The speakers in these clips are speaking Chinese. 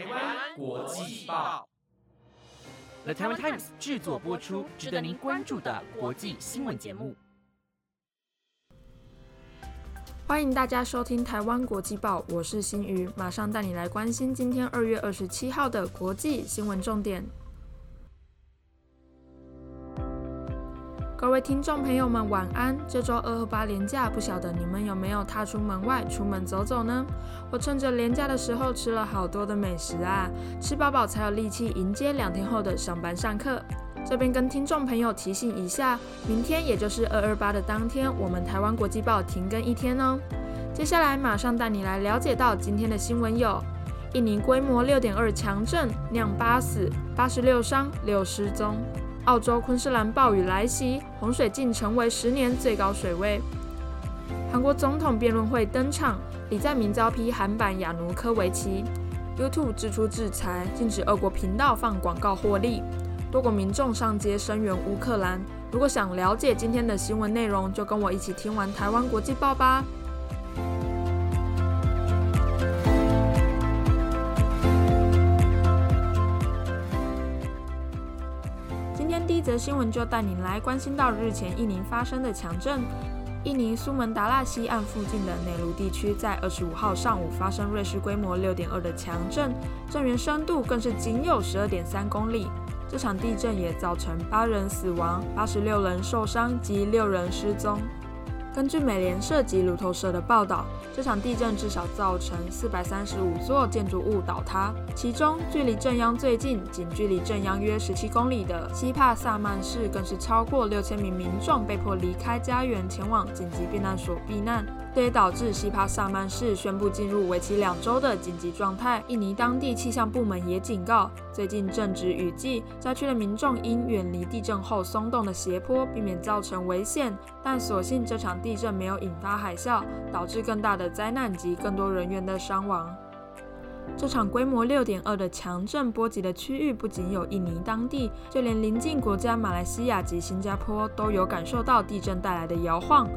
台湾国际报，The Taiwan Times 制作播出，值得您关注的国际新闻节目。欢迎大家收听台湾国际报，我是新宇，马上带你来关心今天二月二十七号的国际新闻重点。各位听众朋友们，晚安！这周二二八连假，不晓得你们有没有踏出门外出门走走呢？我趁着连假的时候吃了好多的美食啊，吃饱饱才有力气迎接两天后的上班上课。这边跟听众朋友提醒一下，明天也就是二二八的当天，我们台湾国际报停更一天哦。接下来马上带你来了解到今天的新闻有：印尼规模六点二强震酿八死，八十六伤六失踪。澳洲昆士兰暴雨来袭，洪水竟成为十年最高水位。韩国总统辩论会登场，李在明遭批韩版亚努科维奇。YouTube 支出制裁，禁止俄国频道放广告获利。多国民众上街声援乌克兰。如果想了解今天的新闻内容，就跟我一起听完台湾国际报吧。则新闻就带您来关心到日前印尼发生的强震。印尼苏门答腊西岸附近的内陆地区在二十五号上午发生瑞士规模六点二的强震，震源深度更是仅有十二点三公里。这场地震也造成八人死亡、八十六人受伤及六人失踪。根据美联社及路透社的报道，这场地震至少造成四百三十五座建筑物倒塌，其中距离震央最近、仅距离震央约十七公里的西帕萨曼市，更是超过六千名民众被迫离开家园，前往紧急避难所避难。这也导致西帕萨曼市宣布进入为期两周的紧急状态。印尼当地气象部门也警告，最近正值雨季，灾区的民众应远离地震后松动的斜坡，避免造成危险。但所幸这场地震没有引发海啸，导致更大的灾难及更多人员的伤亡。这场规模六点二的强震波及的区域不仅有印尼当地，就连邻近国家马来西亚及新加坡都有感受到地震带来的摇晃。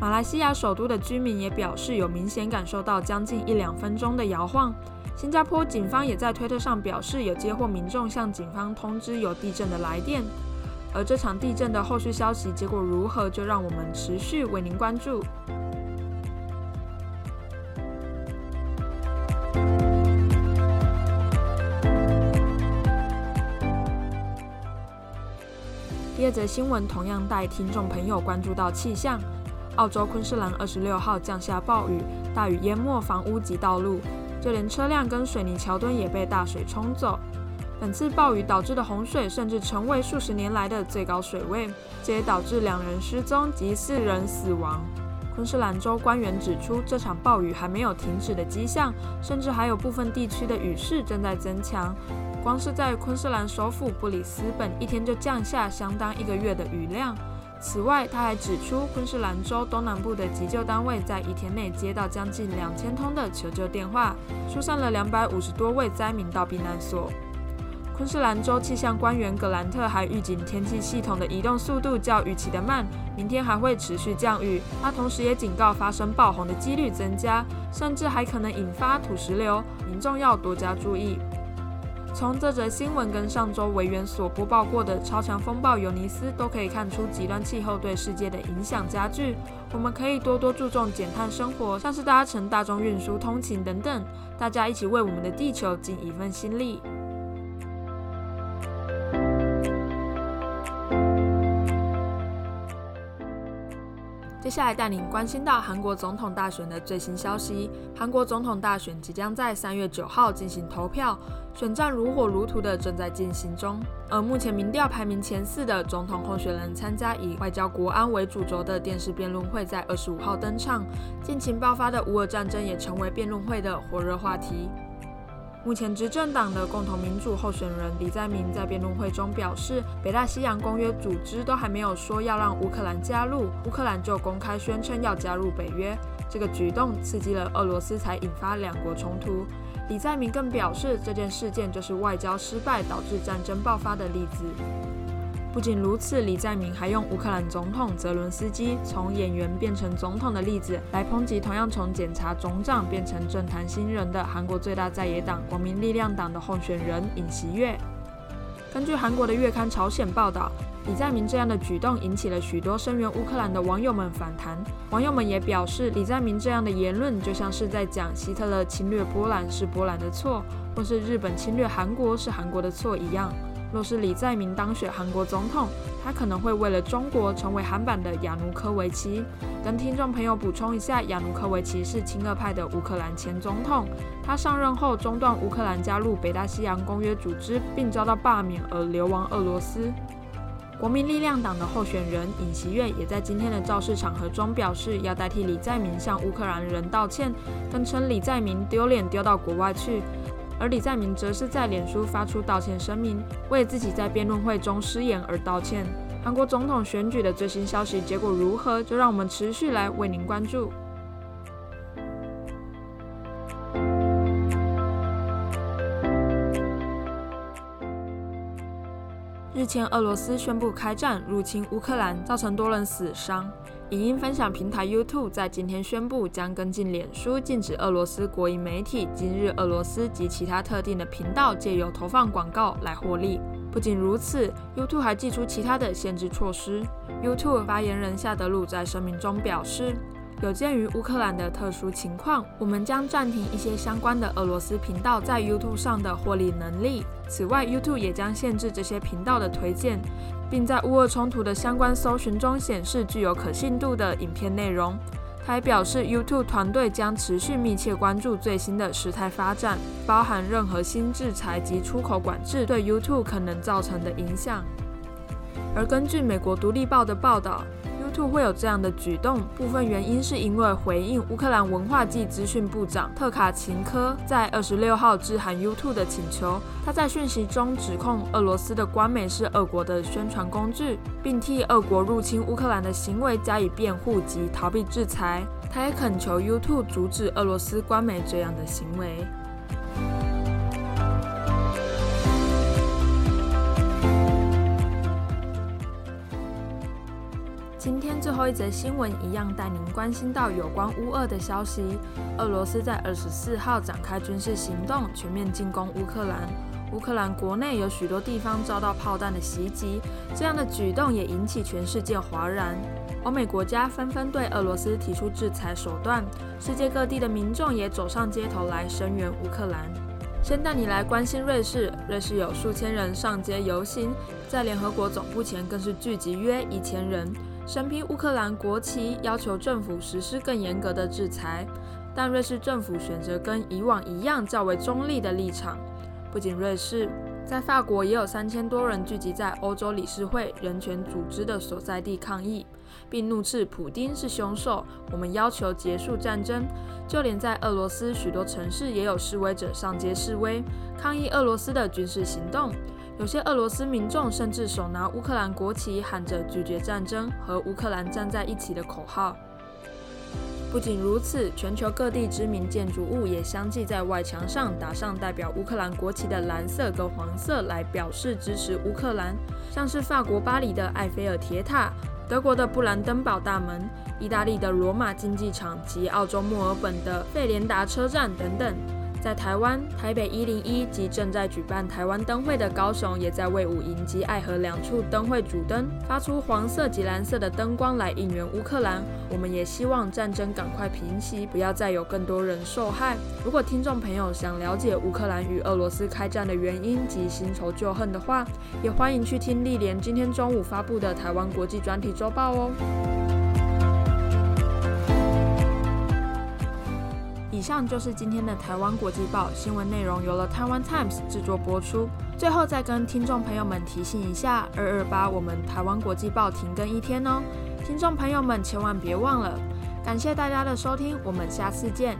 马来西亚首都的居民也表示有明显感受到将近一两分钟的摇晃。新加坡警方也在推特上表示有接获民众向警方通知有地震的来电。而这场地震的后续消息结果如何，就让我们持续为您关注。第二则新闻同样带听众朋友关注到气象。澳洲昆士兰二十六号降下暴雨，大雨淹没房屋及道路，就连车辆跟水泥桥墩也被大水冲走。本次暴雨导致的洪水甚至成为数十年来的最高水位，这也导致两人失踪及四人死亡。昆士兰州官员指出，这场暴雨还没有停止的迹象，甚至还有部分地区的雨势正在增强。光是在昆士兰首府布里斯本，一天就降下相当一个月的雨量。此外，他还指出，昆士兰州东南部的急救单位在一天内接到将近两千通的求救电话，疏散了两百五十多位灾民到避难所。昆士兰州气象官员格兰特还预警，天气系统的移动速度较预期的慢，明天还会持续降雨。他同时也警告，发生爆洪的几率增加，甚至还可能引发土石流，民众要多加注意。从这则新闻跟上周维园所播报过的超强风暴尤尼斯都可以看出，极端气候对世界的影响加剧。我们可以多多注重减碳生活，像是搭乘大众运输通勤等等，大家一起为我们的地球尽一份心力。接下来带您关心到韩国总统大选的最新消息。韩国总统大选即将在三月九号进行投票，选战如火如荼的正在进行中。而目前民调排名前四的总统候选人参加以外交国安为主轴的电视辩论会，在二十五号登场。近期爆发的乌俄战争也成为辩论会的火热话题。目前执政党的共同民主候选人李在明在辩论会中表示，北大西洋公约组织都还没有说要让乌克兰加入，乌克兰就公开宣称要加入北约。这个举动刺激了俄罗斯，才引发两国冲突。李在明更表示，这件事件就是外交失败导致战争爆发的例子。不仅如此，李在明还用乌克兰总统泽伦斯基从演员变成总统的例子来抨击同样从检察总长变成政坛新人的韩国最大在野党国民力量党的候选人尹锡悦。根据韩国的月刊《朝鲜》报道，李在明这样的举动引起了许多声援乌克兰的网友们反弹。网友们也表示，李在明这样的言论就像是在讲希特勒侵略波兰是波兰的错，或是日本侵略韩国是韩国的错一样。若是李在明当选韩国总统，他可能会为了中国成为韩版的亚努科维奇。跟听众朋友补充一下，亚努科维奇是亲俄派的乌克兰前总统，他上任后中断乌克兰加入北大西洋公约组织，并遭到罢免而流亡俄罗斯。国民力量党的候选人尹锡悦也在今天的造势场合中表示，要代替李在明向乌克兰人道歉，更称李在明丢脸丢到国外去。而李在明则是在脸书发出道歉声明，为自己在辩论会中失言而道歉。韩国总统选举的最新消息结果如何？就让我们持续来为您关注。日前，俄罗斯宣布开战入侵乌克兰，造成多人死伤。影音分享平台 YouTube 在今天宣布，将跟进脸书禁止俄罗斯国营媒体“今日俄罗斯”及其他特定的频道借由投放广告来获利。不仅如此，YouTube 还祭出其他的限制措施。YouTube 发言人夏德鲁在声明中表示。有鉴于乌克兰的特殊情况，我们将暂停一些相关的俄罗斯频道在 YouTube 上的获利能力。此外，YouTube 也将限制这些频道的推荐，并在乌俄冲突的相关搜寻中显示具有可信度的影片内容。他还表示，YouTube 团队将持续密切关注最新的时态发展，包含任何新制裁及出口管制对 YouTube 可能造成的影响。而根据美国《独立报》的报道。YouTube 会有这样的举动，部分原因是因为回应乌克兰文化及资讯部长特卡琴科在二十六号致函 YouTube 的请求。他在讯息中指控俄罗斯的官媒是俄国的宣传工具，并替俄国入侵乌克兰的行为加以辩护及逃避制裁。他也恳求 YouTube 阻止俄罗斯官媒这样的行为。最后一则新闻一样带您关心到有关乌俄的消息。俄罗斯在二十四号展开军事行动，全面进攻乌克兰。乌克兰国内有许多地方遭到炮弹的袭击，这样的举动也引起全世界哗然。欧美国家纷纷对俄罗斯提出制裁手段，世界各地的民众也走上街头来声援乌克兰。先带你来关心瑞士，瑞士有数千人上街游行，在联合国总部前更是聚集约一千人。身披乌克兰国旗，要求政府实施更严格的制裁，但瑞士政府选择跟以往一样较为中立的立场。不仅瑞士，在法国也有三千多人聚集在欧洲理事会人权组织的所在地抗议，并怒斥普丁是凶手。我们要求结束战争。就连在俄罗斯许多城市，也有示威者上街示威，抗议俄罗斯的军事行动。有些俄罗斯民众甚至手拿乌克兰国旗，喊着拒绝战争和乌克兰站在一起的口号。不仅如此，全球各地知名建筑物也相继在外墙上打上代表乌克兰国旗的蓝色跟黄色，来表示支持乌克兰。像是法国巴黎的埃菲尔铁塔、德国的布兰登堡大门、意大利的罗马竞技场及澳洲墨尔本的费连达车站等等。在台湾，台北一零一及正在举办台湾灯会的高雄，也在为五营及爱河两处灯会主灯发出黄色及蓝色的灯光来应援乌克兰。我们也希望战争赶快平息，不要再有更多人受害。如果听众朋友想了解乌克兰与俄罗斯开战的原因及新仇旧恨的话，也欢迎去听丽莲今天中午发布的台湾国际专题周报哦。以上就是今天的台湾国际报新闻内容，由了台湾 Times 制作播出。最后再跟听众朋友们提醒一下，二二八我们台湾国际报停更一天哦，听众朋友们千万别忘了。感谢大家的收听，我们下次见。